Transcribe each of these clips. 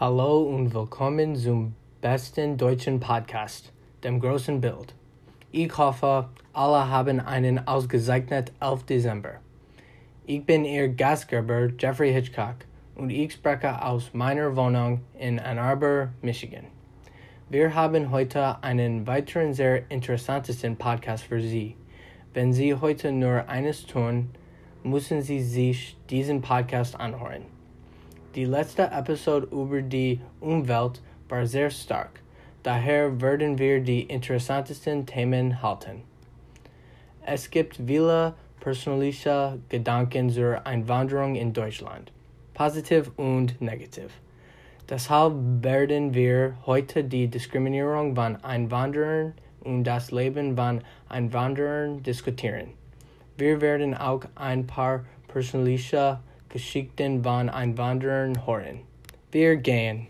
Hallo und willkommen zum besten deutschen Podcast, dem großen Bild. Ich hoffe, alle haben einen ausgezeichneten 11. Dezember. Ich bin Ihr Gastgeber Jeffrey Hitchcock und ich spreche aus meiner Wohnung in Ann Arbor, Michigan. Wir haben heute einen weiteren sehr interessanten Podcast für Sie. Wenn Sie heute nur eines tun, müssen Sie sich diesen Podcast anhören. Die letzte Episode über die Umwelt war sehr stark, daher werden wir die interessantesten Themen halten. Es gibt viele persönliche Gedanken zur Einwanderung in Deutschland, positiv und negativ. Deshalb werden wir heute die Diskriminierung von Einwanderern und das Leben von Einwanderern diskutieren. Wir werden auch ein paar persönliche Geschichten von Einwanderern hören. Wir gehen.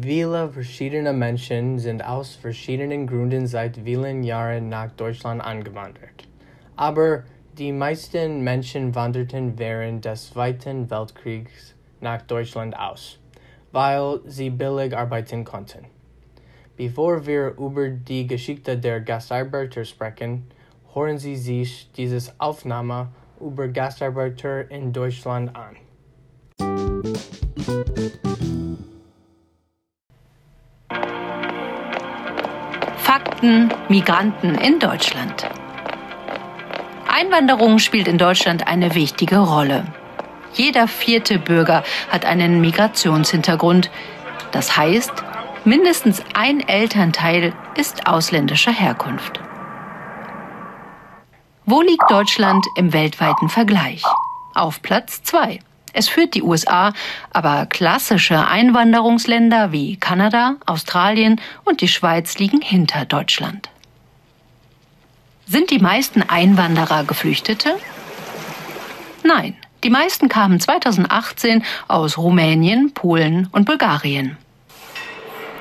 Viele verschiedene Menschen sind aus verschiedenen Gründen seit vielen Jahren nach Deutschland angewandert. Aber die meisten Menschen wanderten während des Zweiten Weltkriegs nach Deutschland aus, weil sie billig arbeiten konnten. Bevor wir über die Geschichte der Gastarbeiter sprechen, hören Sie sich diese Aufnahme über Gastarbeiter in Deutschland an. Fakten Migranten in Deutschland. Einwanderung spielt in Deutschland eine wichtige Rolle. Jeder vierte Bürger hat einen Migrationshintergrund. Das heißt, mindestens ein Elternteil ist ausländischer Herkunft. Wo liegt Deutschland im weltweiten Vergleich? Auf Platz 2. Es führt die USA, aber klassische Einwanderungsländer wie Kanada, Australien und die Schweiz liegen hinter Deutschland. Sind die meisten Einwanderer Geflüchtete? Nein, die meisten kamen 2018 aus Rumänien, Polen und Bulgarien.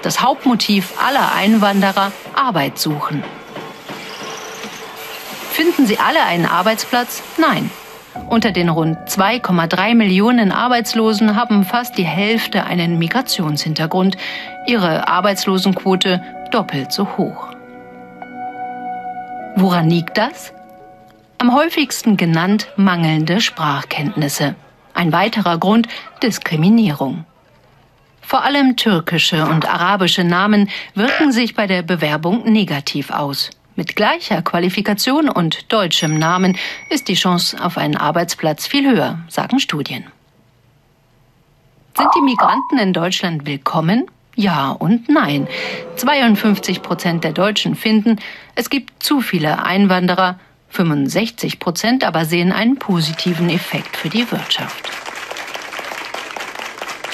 Das Hauptmotiv aller Einwanderer Arbeit suchen. Finden sie alle einen Arbeitsplatz? Nein. Unter den rund 2,3 Millionen Arbeitslosen haben fast die Hälfte einen Migrationshintergrund, ihre Arbeitslosenquote doppelt so hoch. Woran liegt das? Am häufigsten genannt mangelnde Sprachkenntnisse. Ein weiterer Grund Diskriminierung. Vor allem türkische und arabische Namen wirken sich bei der Bewerbung negativ aus. Mit gleicher Qualifikation und deutschem Namen ist die Chance auf einen Arbeitsplatz viel höher, sagen Studien. Sind die Migranten in Deutschland willkommen? Ja und nein. 52 Prozent der Deutschen finden, es gibt zu viele Einwanderer, 65 Prozent aber sehen einen positiven Effekt für die Wirtschaft.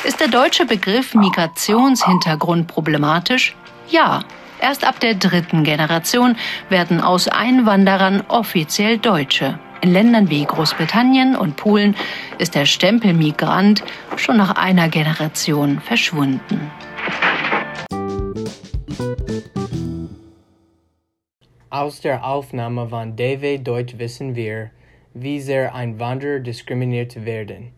Ist der deutsche Begriff Migrationshintergrund problematisch? Ja. Erst ab der dritten Generation werden aus Einwanderern offiziell Deutsche. In Ländern wie Großbritannien und Polen ist der Stempel Migrant schon nach einer Generation verschwunden. Aus der Aufnahme von David Deutsch wissen wir, wie sehr Einwanderer diskriminiert werden.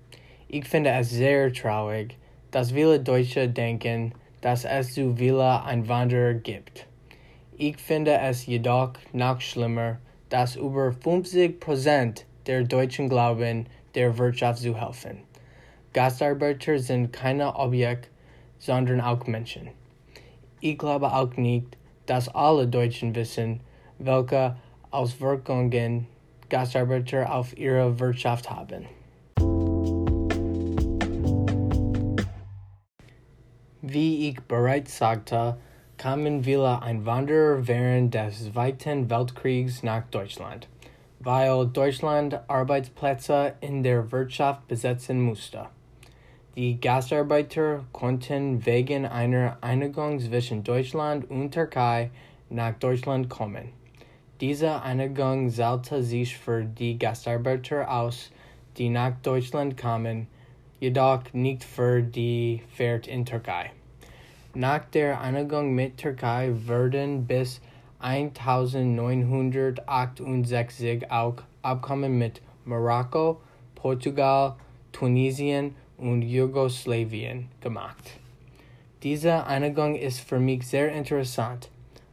Ich finde es sehr traurig, dass viele Deutsche denken, dass es zu viele Einwanderer gibt. Ich finde es jedoch noch schlimmer, dass über 50 Prozent der Deutschen glauben, der Wirtschaft zu helfen. Gastarbeiter sind keine Objekt, sondern auch Menschen. Ich glaube auch nicht, dass alle Deutschen wissen, welche Auswirkungen Gastarbeiter auf ihre Wirtschaft haben. Wie ich bereits sagte, kamen viele Einwanderer während des Zweiten Weltkriegs nach Deutschland, weil Deutschland Arbeitsplätze in der Wirtschaft besetzen musste. Die Gastarbeiter konnten wegen einer Einigung zwischen Deutschland und Türkei nach Deutschland kommen. Diese Einigung zahlte sich für die Gastarbeiter aus, die nach Deutschland kamen, jedoch nicht für die Fahrt in Türkei. Nach der Einigung mit Türkei wurden bis 1968 auch Abkommen mit Marokko, Portugal, Tunesien und Jugoslawien gemacht. Diese Einigung ist für mich sehr interessant.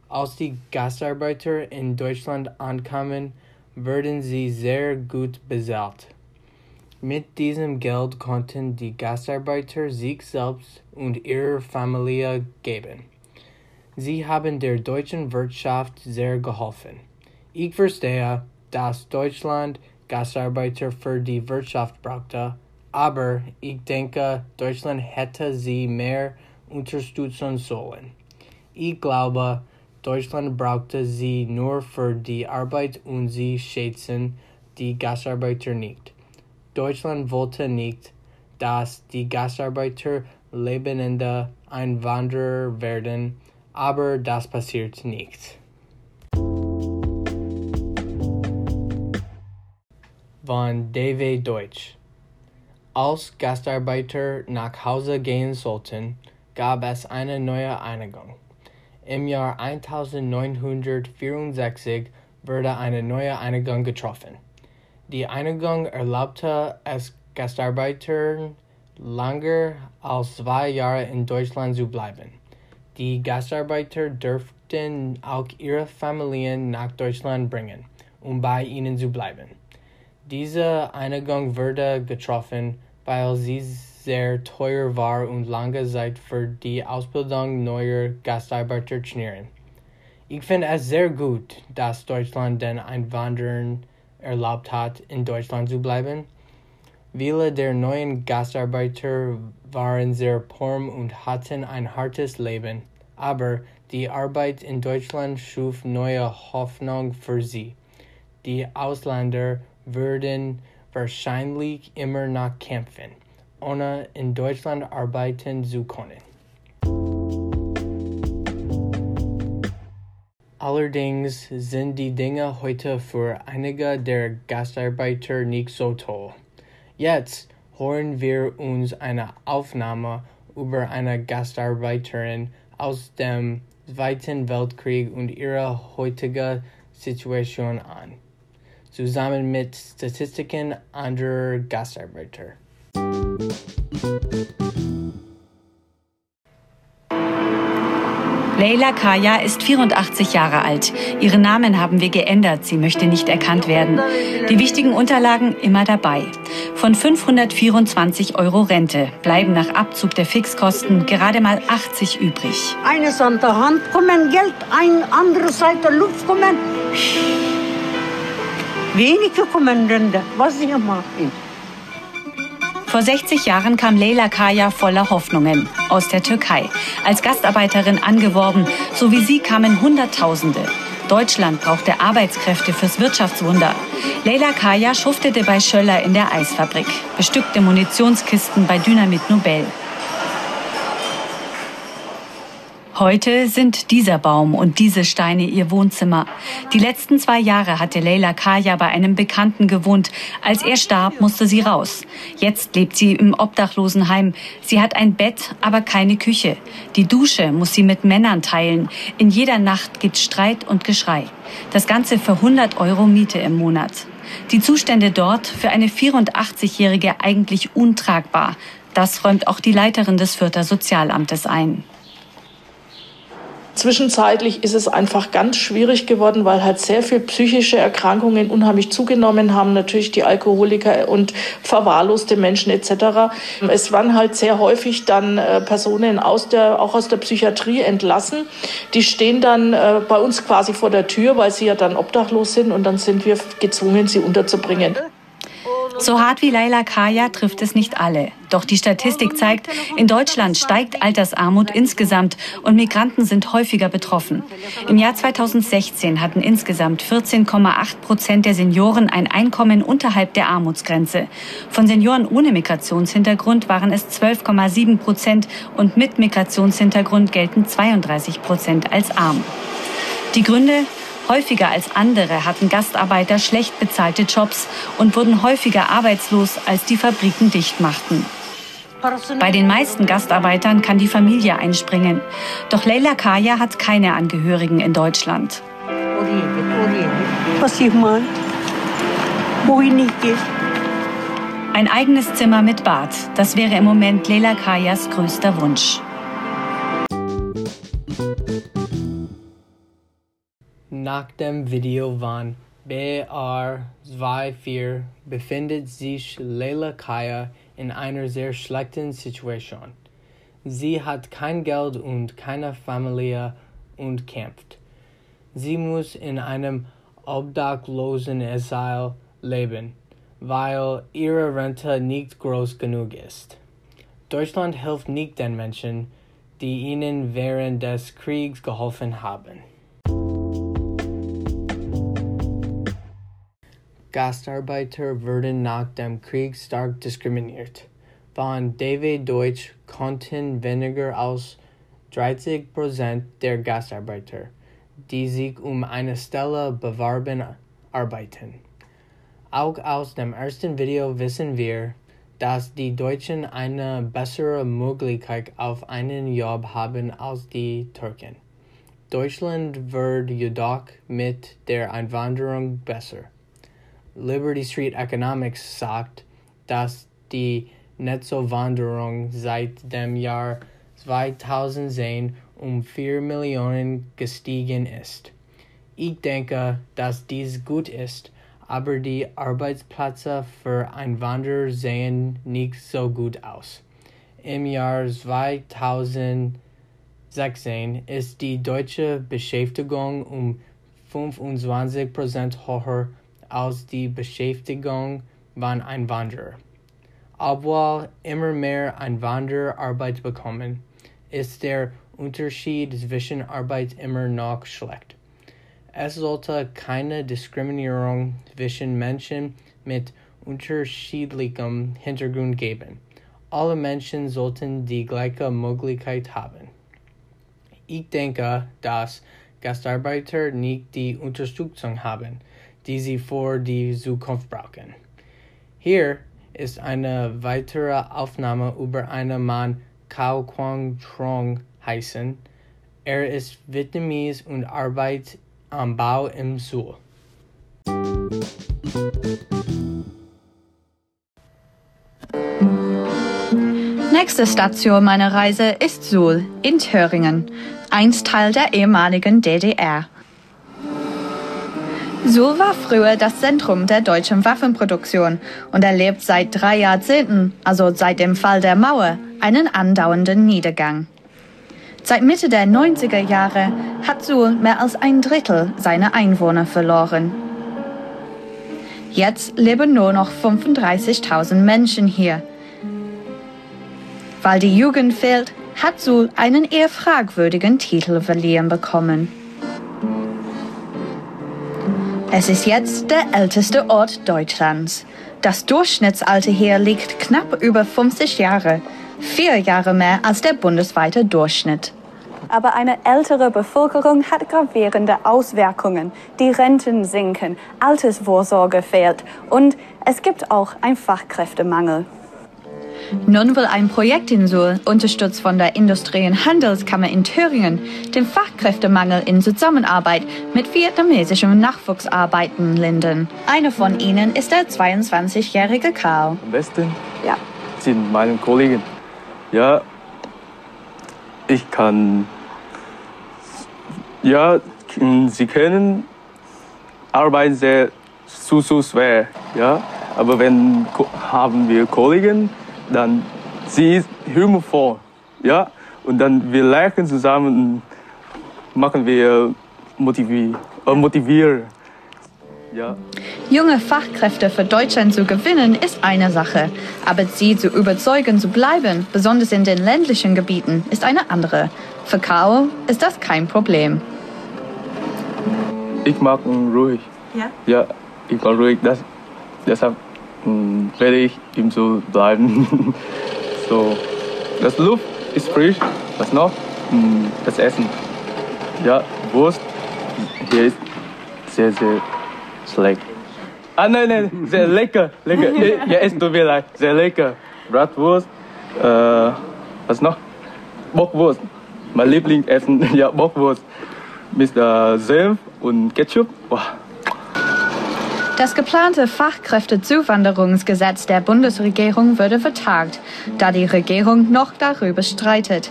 Als die Gastarbeiter in Deutschland ankamen, wurden sie sehr gut bezahlt. Mit diesem Geld konnten die Gastarbeiter sich selbst und ihrer Familie geben. Sie haben der deutschen Wirtschaft sehr geholfen. Ich verstehe, dass Deutschland Gastarbeiter für die Wirtschaft brauchte, aber ich denke, Deutschland hätte sie mehr unterstützen sollen. Ich glaube, Deutschland brauchte sie nur für die Arbeit und sie schätzen die Gastarbeiter nicht. Deutschland wollte nicht, dass die Gastarbeiter lebende Einwanderer werden, aber das passiert nicht. Von David Deutsch Als Gastarbeiter nach Hause gehen sollten, gab es eine neue Einigung. Im Jahr 1964 wurde eine neue Einigung getroffen. Die Einigung erlaubte es Gastarbeitern länger als zwei Jahre in Deutschland zu bleiben. Die Gastarbeiter dürften auch ihre Familien nach Deutschland bringen, um bei ihnen zu bleiben. Diese Einigung wurde getroffen, weil sie sehr teuer war und lange Zeit für die Ausbildung neuer Gastarbeiter schnieren. Ich finde es sehr gut, dass Deutschland den Einwanderern erlaubt hat, in Deutschland zu bleiben. Viele der neuen Gastarbeiter waren sehr arm und hatten ein hartes Leben, aber die Arbeit in Deutschland schuf neue Hoffnung für sie. Die Ausländer würden wahrscheinlich immer noch kämpfen ohne in Deutschland arbeiten zu können. Allerdings sind die Dinge heute für einige der Gastarbeiter nicht so toll. Jetzt hören wir uns eine Aufnahme über eine Gastarbeiterin aus dem Zweiten Weltkrieg und ihre heutige Situation an, zusammen mit Statistiken anderer Gastarbeiter. Leila Kaya ist 84 Jahre alt. Ihren Namen haben wir geändert. Sie möchte nicht erkannt werden. Die wichtigen Unterlagen immer dabei. Von 524 Euro Rente bleiben nach Abzug der Fixkosten gerade mal 80 übrig. Eines an der Hand kommen Geld, ein andere Seite Luft kommen. Wenige kommen Rente. Was ich mache. Vor 60 Jahren kam Leyla Kaya voller Hoffnungen aus der Türkei. Als Gastarbeiterin angeworben, so wie sie kamen Hunderttausende. Deutschland brauchte Arbeitskräfte fürs Wirtschaftswunder. Leyla Kaya schuftete bei Schöller in der Eisfabrik, bestückte Munitionskisten bei Dynamit Nobel. Heute sind dieser Baum und diese Steine ihr Wohnzimmer. Die letzten zwei Jahre hatte Leila Kaya bei einem Bekannten gewohnt. Als er starb, musste sie raus. Jetzt lebt sie im Obdachlosenheim. Sie hat ein Bett, aber keine Küche. Die Dusche muss sie mit Männern teilen. In jeder Nacht gibt's Streit und Geschrei. Das Ganze für 100 Euro Miete im Monat. Die Zustände dort für eine 84-Jährige eigentlich untragbar. Das räumt auch die Leiterin des Fürther Sozialamtes ein. Zwischenzeitlich ist es einfach ganz schwierig geworden, weil halt sehr viel psychische Erkrankungen unheimlich zugenommen haben, natürlich die Alkoholiker und verwahrloste Menschen etc. Es waren halt sehr häufig dann äh, Personen aus der, auch aus der Psychiatrie entlassen. Die stehen dann äh, bei uns quasi vor der Tür, weil sie ja dann obdachlos sind und dann sind wir gezwungen, sie unterzubringen. So hart wie Laila Kaya trifft es nicht alle. Doch die Statistik zeigt, in Deutschland steigt Altersarmut insgesamt und Migranten sind häufiger betroffen. Im Jahr 2016 hatten insgesamt 14,8 Prozent der Senioren ein Einkommen unterhalb der Armutsgrenze. Von Senioren ohne Migrationshintergrund waren es 12,7 Prozent und mit Migrationshintergrund gelten 32 Prozent als arm. Die Gründe Häufiger als andere hatten Gastarbeiter schlecht bezahlte Jobs und wurden häufiger arbeitslos, als die Fabriken dicht machten. Bei den meisten Gastarbeitern kann die Familie einspringen. Doch Leila Kaya hat keine Angehörigen in Deutschland. Ein eigenes Zimmer mit Bad, das wäre im Moment Lela Kajas größter Wunsch. Nach dem Video von BR24 befindet sich Leila Kaya in einer sehr schlechten Situation. Sie hat kein Geld und keine Familie und kämpft. Sie muss in einem Obdachlosenasyl leben weil ihre Rente nicht groß genug ist. Deutschland hilft nicht den Menschen, die ihnen während des Kriegs geholfen haben. Gastarbeiter wurden nach dem Krieg stark diskriminiert. Von DW Deutsch konnten weniger als 30 Prozent der Gastarbeiter, die sich um eine Stelle bewarben, arbeiten. Auch aus dem ersten Video wissen wir, dass die Deutschen eine bessere Möglichkeit auf einen Job haben als die Türken. Deutschland wird jedoch mit der Einwanderung besser. Liberty Street Economics sagt, dass die Nettowanderung seit dem Jahr 2010 um 4 Millionen gestiegen ist. Ich denke, dass dies gut ist, aber die Arbeitsplätze für Einwanderer sehen nicht so gut aus. Im Jahr 2016 ist die deutsche Beschäftigung um 25 Prozent höher als die Beschäftigung von Einwanderern. Obwohl immer mehr Einwanderer Arbeit bekommen, ist der Unterschied zwischen Arbeit immer noch schlecht. Es sollte keine Diskriminierung zwischen Menschen mit unterschiedlichem Hintergrund geben. Alle Menschen sollten die gleiche Möglichkeit haben. Ich denke, dass Gastarbeiter nicht die Unterstützung haben, die sie für die Zukunft brauchen. Hier ist eine weitere Aufnahme über einen Mann, Cao Quang Trong heißen. Er ist Vietnamese und arbeitet am Bau im Suhl. Nächste Station meiner Reise ist Suhl in Thüringen, einst Teil der ehemaligen DDR. Suhl war früher das Zentrum der deutschen Waffenproduktion und erlebt seit drei Jahrzehnten, also seit dem Fall der Mauer, einen andauernden Niedergang. Seit Mitte der 90er Jahre hat Suhl mehr als ein Drittel seiner Einwohner verloren. Jetzt leben nur noch 35.000 Menschen hier. Weil die Jugend fehlt, hat Suhl einen eher fragwürdigen Titel verliehen bekommen. Es ist jetzt der älteste Ort Deutschlands. Das Durchschnittsalter hier liegt knapp über 50 Jahre vier Jahre mehr als der bundesweite Durchschnitt. Aber eine ältere Bevölkerung hat gravierende Auswirkungen. Die Renten sinken, Altersvorsorge fehlt und es gibt auch einen Fachkräftemangel. Nun will ein Projekt in Suhl, unterstützt von der Industrie- und Handelskammer in Thüringen, den Fachkräftemangel in Zusammenarbeit mit vietnamesischen Nachwuchsarbeiten lindern. Einer von ihnen ist der 22-jährige Karl. Am besten ja. sind meine Kollegen. Ja, ich kann. Ja, Sie können arbeiten sehr zu, zu schwer. Ja, aber wenn haben wir Kollegen, dann sie ist humorvoll. Ja, und dann wir lachen zusammen und machen wir motivieren. Äh, motivieren. Ja. Junge Fachkräfte für Deutschland zu gewinnen, ist eine Sache. Aber sie zu überzeugen zu bleiben, besonders in den ländlichen Gebieten, ist eine andere. Für Karl ist das kein Problem. Ich mag ihn ruhig. Ja? Ja, ich mag ruhig. Das, deshalb werde ich ihm so bleiben. so, das Luft ist frisch. Was noch? Hm, das Essen. Ja, Wurst. Hier ist sehr, sehr schlecht. Ah, nein, nein, sehr lecker, lecker. Ja, es tut mir leid, sehr lecker. Bratwurst, äh, was noch? Bockwurst. Mein Lieblingsessen, ja, Bockwurst. Mit äh, Senf und Ketchup. Wow. Das geplante Fachkräftezuwanderungsgesetz der Bundesregierung würde vertagt, da die Regierung noch darüber streitet.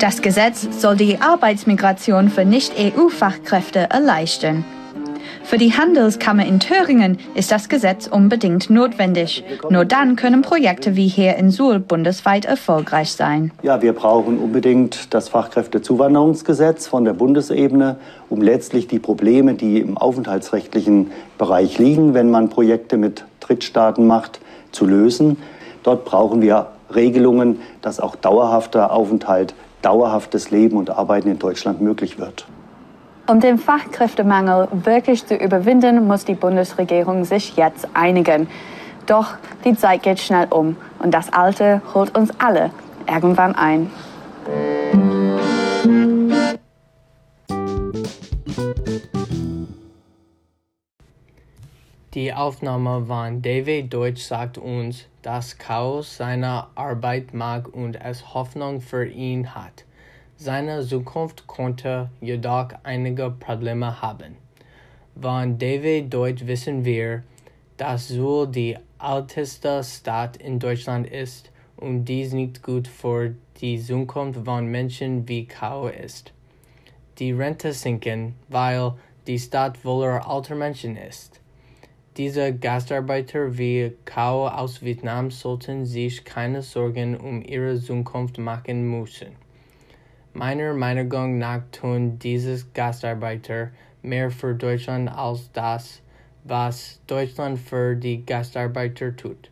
Das Gesetz soll die Arbeitsmigration für Nicht-EU-Fachkräfte erleichtern. Für die Handelskammer in Thüringen ist das Gesetz unbedingt notwendig. Nur dann können Projekte wie hier in Suhl bundesweit erfolgreich sein. Ja, wir brauchen unbedingt das Fachkräftezuwanderungsgesetz von der Bundesebene, um letztlich die Probleme, die im aufenthaltsrechtlichen Bereich liegen, wenn man Projekte mit Drittstaaten macht, zu lösen. Dort brauchen wir Regelungen, dass auch dauerhafter Aufenthalt, dauerhaftes Leben und Arbeiten in Deutschland möglich wird. Um den Fachkräftemangel wirklich zu überwinden, muss die Bundesregierung sich jetzt einigen. Doch die Zeit geht schnell um und das Alte holt uns alle irgendwann ein. Die Aufnahme von David Deutsch sagt uns, dass Chaos seine Arbeit mag und es Hoffnung für ihn hat. Seine Zukunft konnte jedoch einige Probleme haben. Von David Deutsch wissen wir, dass Suhl die älteste Stadt in Deutschland ist und dies nicht gut für die Zukunft von Menschen wie Kao ist. Die Rente sinken, weil die Stadt voller alter Menschen ist. Diese Gastarbeiter wie Kao aus Vietnam sollten sich keine Sorgen um ihre Zukunft machen müssen. Meiner Meinung nach tun diese Gastarbeiter mehr für Deutschland als das, was Deutschland für die Gastarbeiter tut.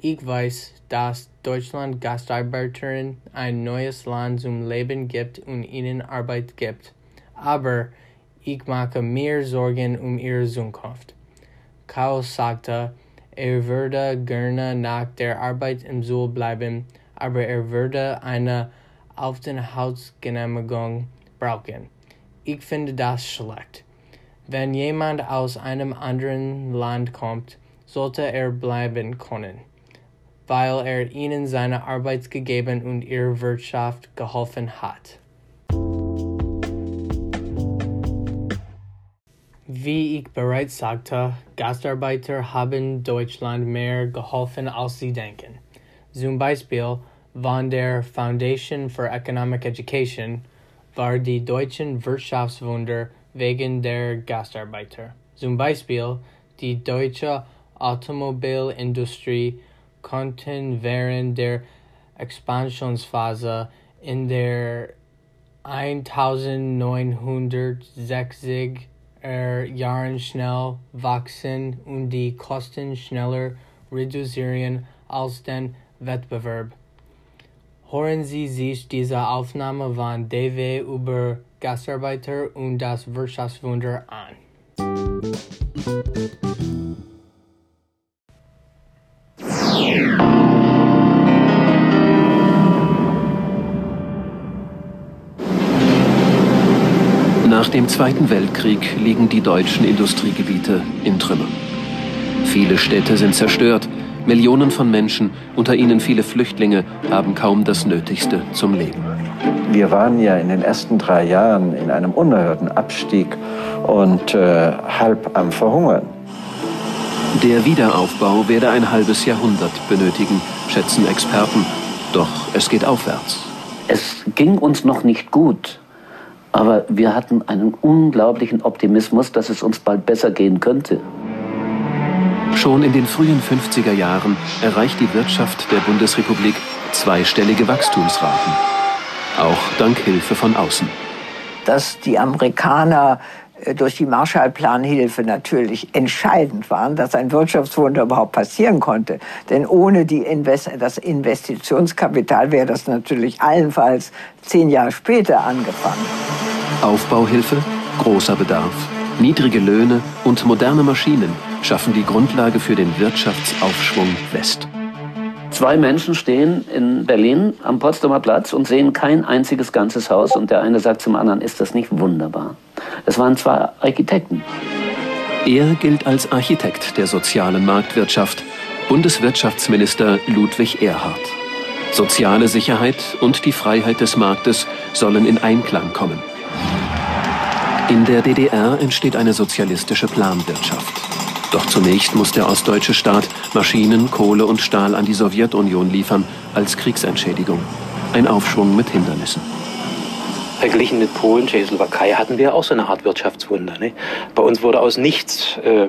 Ich weiß, dass Deutschland Gastarbeitern ein neues Land zum Leben gibt und ihnen Arbeit gibt, aber ich mache mir Sorgen um ihre Zukunft. Chaos sagte, er würde gerne nach der Arbeit im Suhl bleiben, aber er würde eine Aufenthaltsgenehmigung brauchen. Ich finde das schlecht. Wenn jemand aus einem anderen Land kommt, sollte er bleiben können, weil er ihnen seine Arbeit gegeben und ihrer Wirtschaft geholfen hat. Wie ich bereits sagte, Gastarbeiter haben Deutschland mehr geholfen, als sie denken. Zum Beispiel von der Foundation for Economic Education war die deutschen Wirtschaftswunder wegen der Gastarbeiter. Zum Beispiel die deutsche Automobilindustrie konnten während der Expansionsphase in der 1960er Jahren schnell wachsen und die Kosten schneller reduzieren als den Wettbewerb. Hören Sie sich diese Aufnahme von DW über Gastarbeiter und das Wirtschaftswunder an. Nach dem Zweiten Weltkrieg liegen die deutschen Industriegebiete in Trümmern. Viele Städte sind zerstört, Millionen von Menschen, unter ihnen viele Flüchtlinge, haben kaum das Nötigste zum Leben. Wir waren ja in den ersten drei Jahren in einem unerhörten Abstieg und äh, halb am Verhungern. Der Wiederaufbau werde ein halbes Jahrhundert benötigen, schätzen Experten. Doch es geht aufwärts. Es ging uns noch nicht gut, aber wir hatten einen unglaublichen Optimismus, dass es uns bald besser gehen könnte. Schon in den frühen 50er Jahren erreicht die Wirtschaft der Bundesrepublik zweistellige Wachstumsraten. Auch dank Hilfe von außen. Dass die Amerikaner äh, durch die Marshallplanhilfe natürlich entscheidend waren, dass ein Wirtschaftswunder überhaupt passieren konnte. Denn ohne die Invest das Investitionskapital wäre das natürlich allenfalls zehn Jahre später angefangen. Aufbauhilfe, großer Bedarf, niedrige Löhne und moderne Maschinen schaffen die Grundlage für den Wirtschaftsaufschwung West. Zwei Menschen stehen in Berlin am Potsdamer Platz und sehen kein einziges ganzes Haus und der eine sagt zum anderen, ist das nicht wunderbar? Es waren zwei Architekten. Er gilt als Architekt der sozialen Marktwirtschaft, Bundeswirtschaftsminister Ludwig Erhard. Soziale Sicherheit und die Freiheit des Marktes sollen in Einklang kommen. In der DDR entsteht eine sozialistische Planwirtschaft. Doch zunächst muss der ostdeutsche Staat Maschinen, Kohle und Stahl an die Sowjetunion liefern als Kriegsentschädigung. Ein Aufschwung mit Hindernissen. Verglichen mit Polen, Tschechoslowakei hatten wir auch so eine Art Wirtschaftswunder. Ne? Bei uns wurde aus nichts äh,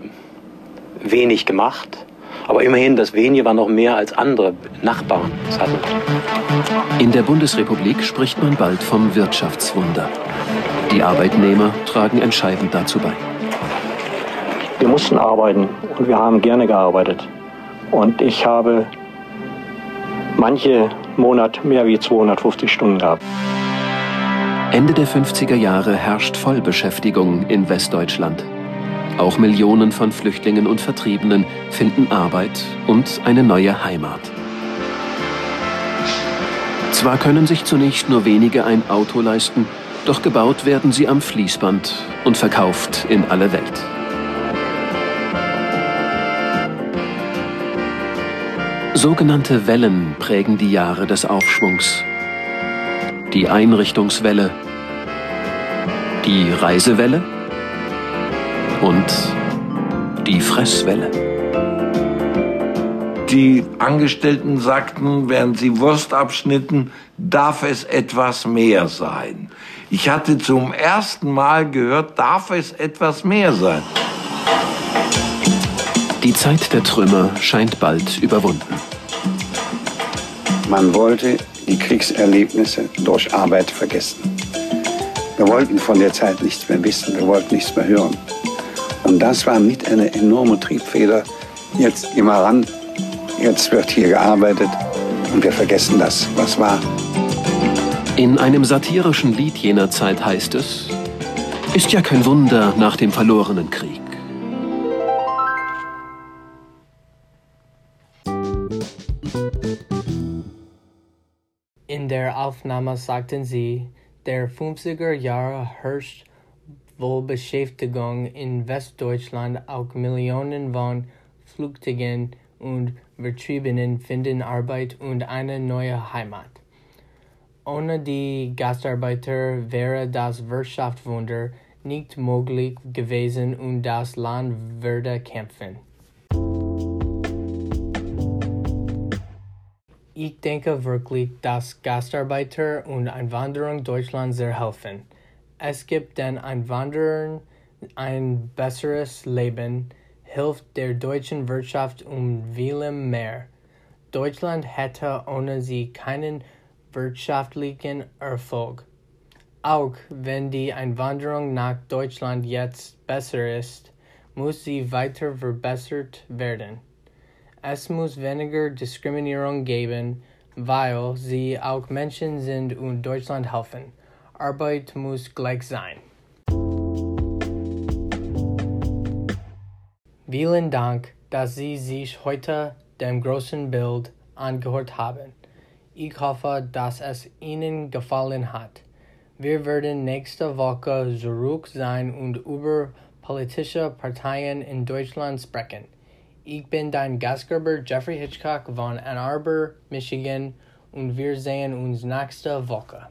wenig gemacht. Aber immerhin, das Wenige war noch mehr als andere Nachbarn. In der Bundesrepublik spricht man bald vom Wirtschaftswunder. Die Arbeitnehmer tragen entscheidend dazu bei. Wir mussten arbeiten und wir haben gerne gearbeitet. Und ich habe manche Monat mehr wie 250 Stunden gehabt. Ende der 50er Jahre herrscht Vollbeschäftigung in Westdeutschland. Auch Millionen von Flüchtlingen und Vertriebenen finden Arbeit und eine neue Heimat. Zwar können sich zunächst nur wenige ein Auto leisten, doch gebaut werden sie am Fließband und verkauft in alle Welt. Sogenannte Wellen prägen die Jahre des Aufschwungs. Die Einrichtungswelle, die Reisewelle und die Fresswelle. Die Angestellten sagten, während sie Wurst abschnitten, darf es etwas mehr sein. Ich hatte zum ersten Mal gehört, darf es etwas mehr sein. Die Zeit der Trümmer scheint bald überwunden. Man wollte die Kriegserlebnisse durch Arbeit vergessen. Wir wollten von der Zeit nichts mehr wissen, wir wollten nichts mehr hören. Und das war mit einer enormen Triebfeder. Jetzt immer ran, jetzt wird hier gearbeitet und wir vergessen das, was war. In einem satirischen Lied jener Zeit heißt es, ist ja kein Wunder nach dem verlorenen Krieg. In der Aufnahme sagten sie, der 50er Jahre herrscht Wohlbeschäftigung in Westdeutschland auch Millionen von Flüchtlingen und Vertriebenen finden Arbeit und eine neue Heimat. Ohne die Gastarbeiter wäre das Wirtschaftswunder nicht möglich gewesen und das Land würde kämpfen. Ich denke wirklich, dass Gastarbeiter und Einwanderung Deutschland sehr helfen. Es gibt den Einwanderern ein besseres Leben, hilft der deutschen Wirtschaft um vielem mehr. Deutschland hätte ohne sie keinen wirtschaftlichen Erfolg. Auch wenn die Einwanderung nach Deutschland jetzt besser ist, muss sie weiter verbessert werden. Es muss weniger Diskriminierung geben, weil sie auch Menschen sind und Deutschland helfen. Arbeit muss gleich sein. Vielen Dank, dass Sie sich heute dem großen Bild angehört haben. Ich hoffe, dass es Ihnen gefallen hat. Wir werden nächste Woche zurück sein und über politische Parteien in Deutschland sprechen. Ich bin dein Gastgeber Jeffrey Hitchcock von Ann Arbor, Michigan und wir sehen uns nächste Woche.